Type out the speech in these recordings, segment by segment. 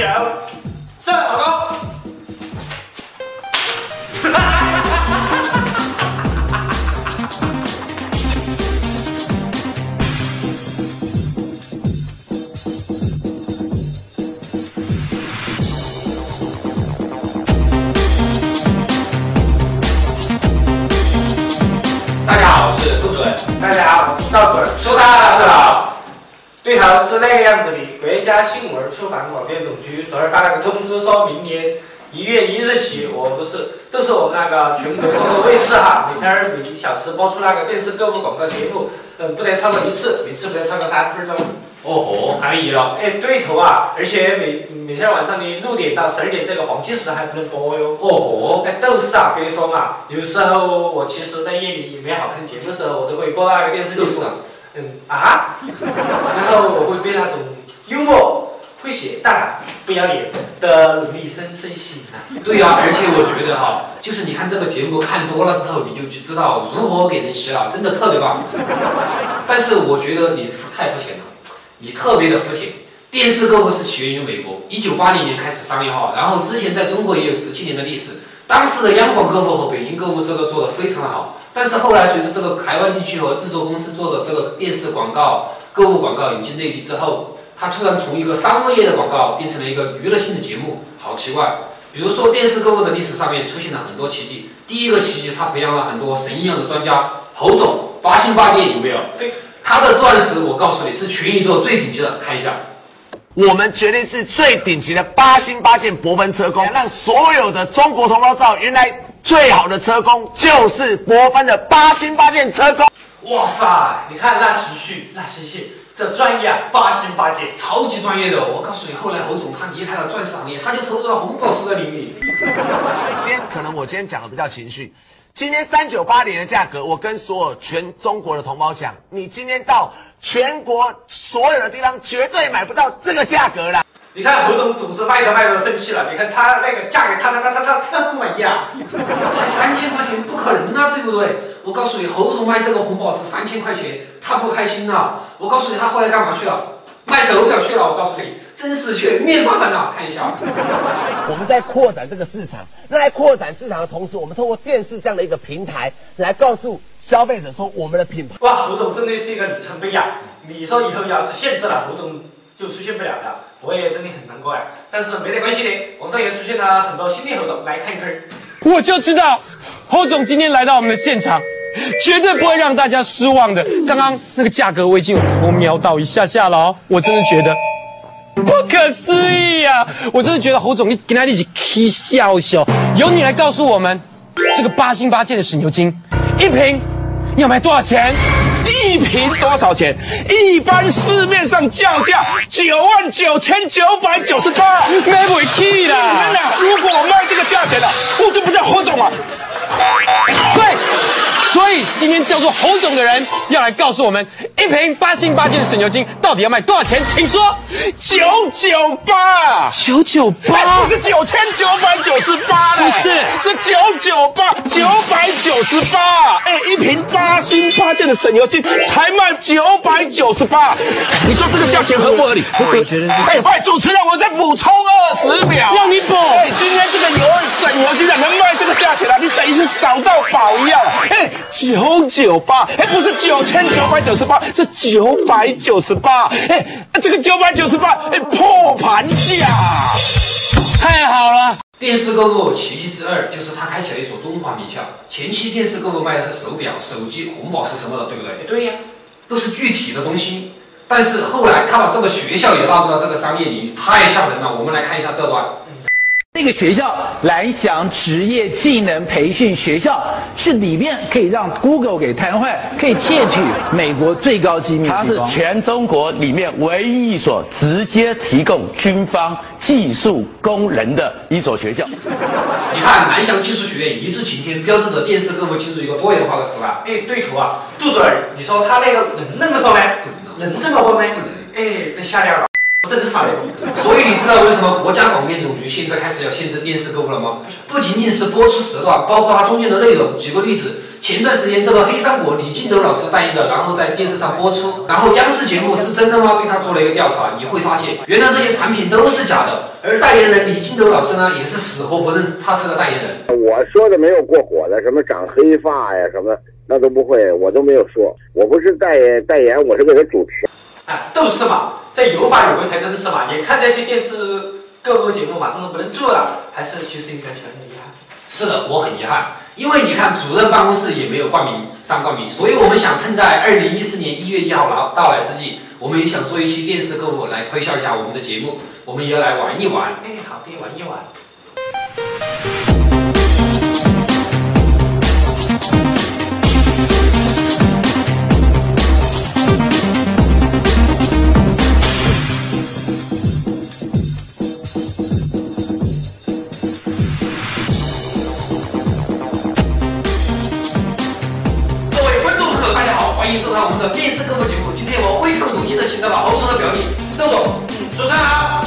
脚，射老公。大家好，我是杜准。大家好，我是赵准。收到，是老。对头是那个样子的，国家新闻出版广电总局昨儿发了个通知，说明年一月一日起，我不是都是我们那个全国各个卫视哈，每天儿每小时播出那个电视购物广告节目，嗯，不得超过一次，每次不得超过三分钟。哦吼，还没了。哎，对头啊！而且每每天晚上的六点到十二点这个黄金时段还不能播哟。哦吼，哎，都是啊，跟你说嘛，有时候我其实在夜里没好看节目的时候，我都会播那个电视节目。就是啊啊，然后我会被那种幽默、诙谐、大胆、不要脸的努力深深吸引啊。对呀、而且我觉得哈，就是你看这个节目看多了之后，你就去知道如何给人洗脑，真的特别棒。但是我觉得你太肤浅了，你特别的肤浅。电视购物是起源于美国，一九八零年开始商业化，然后之前在中国也有十七年的历史。当时的央广购物和北京购物这个做的非常的好，但是后来随着这个台湾地区和制作公司做的这个电视广告、购物广告引进内地之后，它突然从一个商务业的广告变成了一个娱乐性的节目，好奇怪。比如说电视购物的历史上面出现了很多奇迹，第一个奇迹，它培养了很多神一样的专家，侯总八星八戒有没有？对，他的钻石我告诉你是全宇宙最顶级的，看一下。我们绝对是最顶级的八星八箭博分车工，让所有的中国同胞知道，原来最好的车工就是博分的八星八箭车工。哇塞，你看那情绪，那声线，这专业啊，八星八戒。超级专业的，我告诉你，后来侯总他离开了钻石行业，他就投入到红宝石的领域。今天可能我今天讲的比较情绪。今天三九八零的价格，我跟所有全中国的同胞讲，你今天到全国所有的地方绝对买不到这个价格了。你看侯总总是卖着卖着生气了，你看他那个价格，他他他他他他不满意啊。才三千块钱，不可能啊，对不对？我告诉你，侯总卖这个红宝石三千块钱，他不开心啊、我告诉你，他后来干嘛去了？卖手表去了。我告诉你，真是全面发展啊！看一下，我们在扩展这个市场，那在扩展市场的同时，我们通过电视这样的一个平台来告诉消费者说我们的品牌。哇，侯总真的是一个里程碑呀！你说以后要是限制了，侯总就出现不了了，我也真的很难过呀。但是没得关系的，网上也出现了很多新的侯总，来看一看。我就知道侯总今天来到我们的现场，绝对不会让大家失望的。刚刚那个价格我已经有偷瞄到一下下了哦，我真的觉得不可思议呀、我真的觉得侯总你跟他一起 k 笑笑，由你来告诉我们这个八星八箭的省油精一瓶要卖多少钱？一瓶多少钱？一般市面上叫价九万九千九百九十八，买不起啦！真的，如果我卖这个价钱了，我就不叫侯总了。对，所以今天叫做侯总的人要来告诉我们，一瓶八星八件的省油精到底要卖多少钱？请说。九九八，九九哎，八不是九千九百九十八嘞，不是是九九八，九百九十八。哎，一瓶八星八件的省油精才卖九百九十八，你说这个价钱合不合理？我觉得是哎，喂，主持人，我再补充二十秒，让你补哎，今天这个油省油精啊，能卖这个价钱了，是找到宝一样。哎，九九八，哎，不是九千九百九十八，是九百九十八。哎，这个九百九十八，哎，破盘价。太好了。电视购物奇迹之二就是他开启了一所中华名校。前期电视购物卖的是手表、手机、红宝石什么的，对不对？对呀，都是具体的东西。但是后来他把这个学校也纳入了这个商业领域，太吓人了。我们来看一下这段。这个学校蓝翔职业技能培训学校是里面可以让 Google 给瘫痪，可以窃取美国最高机密的它是。全中国里面唯一一所直接提供军方技术工人的一所学校。你看蓝翔技术学院一掷擎天，标志着电视购物进入一个多元化的时代。哎，对头啊，杜主任，你说他那个能那么说吗？能这么问吗？哎，被吓掉了，我真的傻。所以你知道为什么国家广电总局现在开始要限制电视购物了吗？不仅仅是播出时段，包括它中间的内容。举个例子，前段时间这个黑山国李金斗老师代言的，然后在电视上播出，然后央视节目是真的吗？对他做了一个调查，你会发现原来这些产品都是假的，而代言人李金斗老师呢，也是死活不认他是个代言人。我说的没有过火的，什么长黑发呀，什么那都不会，我都没有说。我不是代言代言，我是给他主持。啊，都是嘛，在有法有规才真是嘛。也看这些电视购物节目马上都不能做了，还是其实应该强力啊。是的，我很遗憾，因为你看主任办公室也没有冠名上冠名，所以我们想趁在二零一四年一月一号到到来之际，我们也想做一期电视购物来推销一下我们的节目，我们也要来玩一玩。哎，好的，玩一玩。电视购物节目。今天我非常荣幸的请到了欧洲的表弟邓总，主持人好，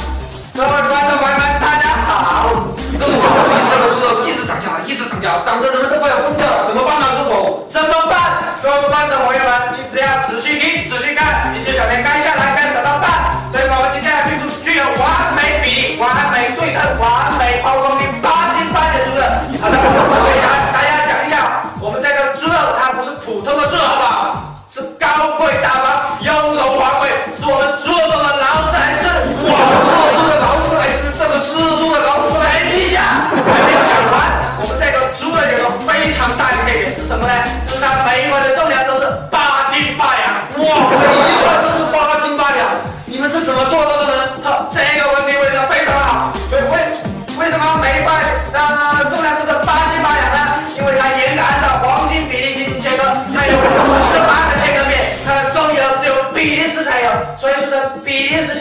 各位观众朋友们，大家好。窦总，最近这个猪肉一直涨价，一直涨价，涨得人们都快要疯掉了，怎么办呢？周总？怎么办？各位观众朋友们，你只要仔细听、仔细看，你就晓得该贵大方、优柔华贵，是我们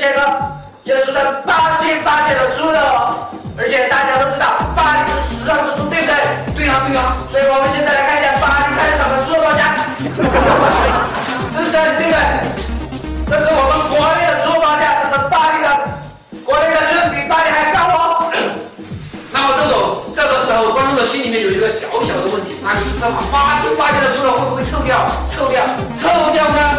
比利时切割，也俗称八斤八切的猪肉。而且大家都知道，巴黎是时尚之都，对不对？对啊，对啊。所以我们现在来看一下巴黎菜市场的猪肉报价。这是这里，对不对？这是我们国内的猪肉报价，这是巴黎的，国内的居然比巴黎还高哦。那么这种这个时候，观众的心里面有一个小小的问题，那就是这八斤八斤的猪肉会不会臭掉？臭掉？臭掉呢？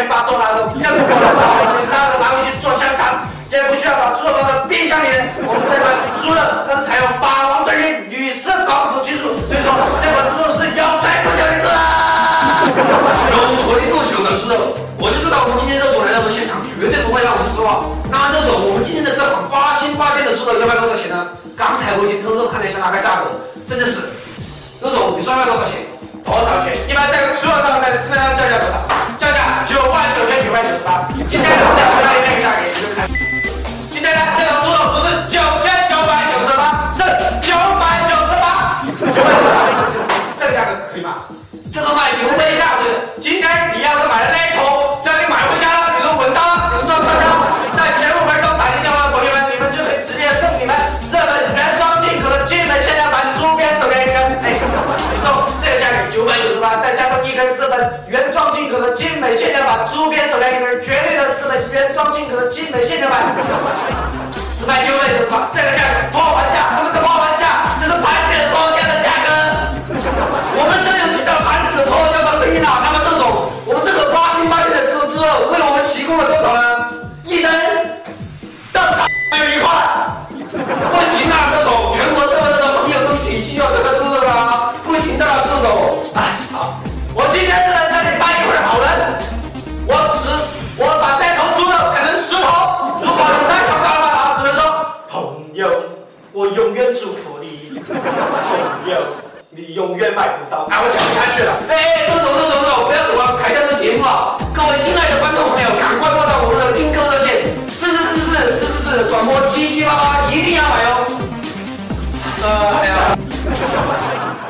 天把做烂了，更不可能把我们拿回去做香肠，也不需要把猪肉放在冰箱里面。我们这款猪肉它是采用霸王对应铝丝防腐技术，所以说这款猪肉是有才不久的猪啊！永垂不朽的猪肉，我就知道我们今天肉总来到我们现场，绝对不会让我们失望。那么肉总，我们今天的这款八星八件的猪肉要卖多少钱呢？刚才我已经偷偷看了一下那个价格，真的是，肉总，你说要卖多少钱？多少钱？一般在猪肉大概市面上叫价多少？九万九千九百九十八。今天我们在哪里那个价格你就看。今天呢，这个猪肉不是九千九百九十八，是九百九十八。九百九十八，这个价格可以吗？这个卖九倍价，对。今天你要是买了那一头，美限量版猪鞭手链一根，绝对的日本原装进口的精美限量版，只卖九百九永远买不到。哎，我讲不下去了。哎，哎，都走都走走，不要走啊！还在做节目啊！各位亲爱的观众朋友，赶快拨打我们的订购热线，四四四四四四四，转播七七八八，一定要买哦。呃，还有。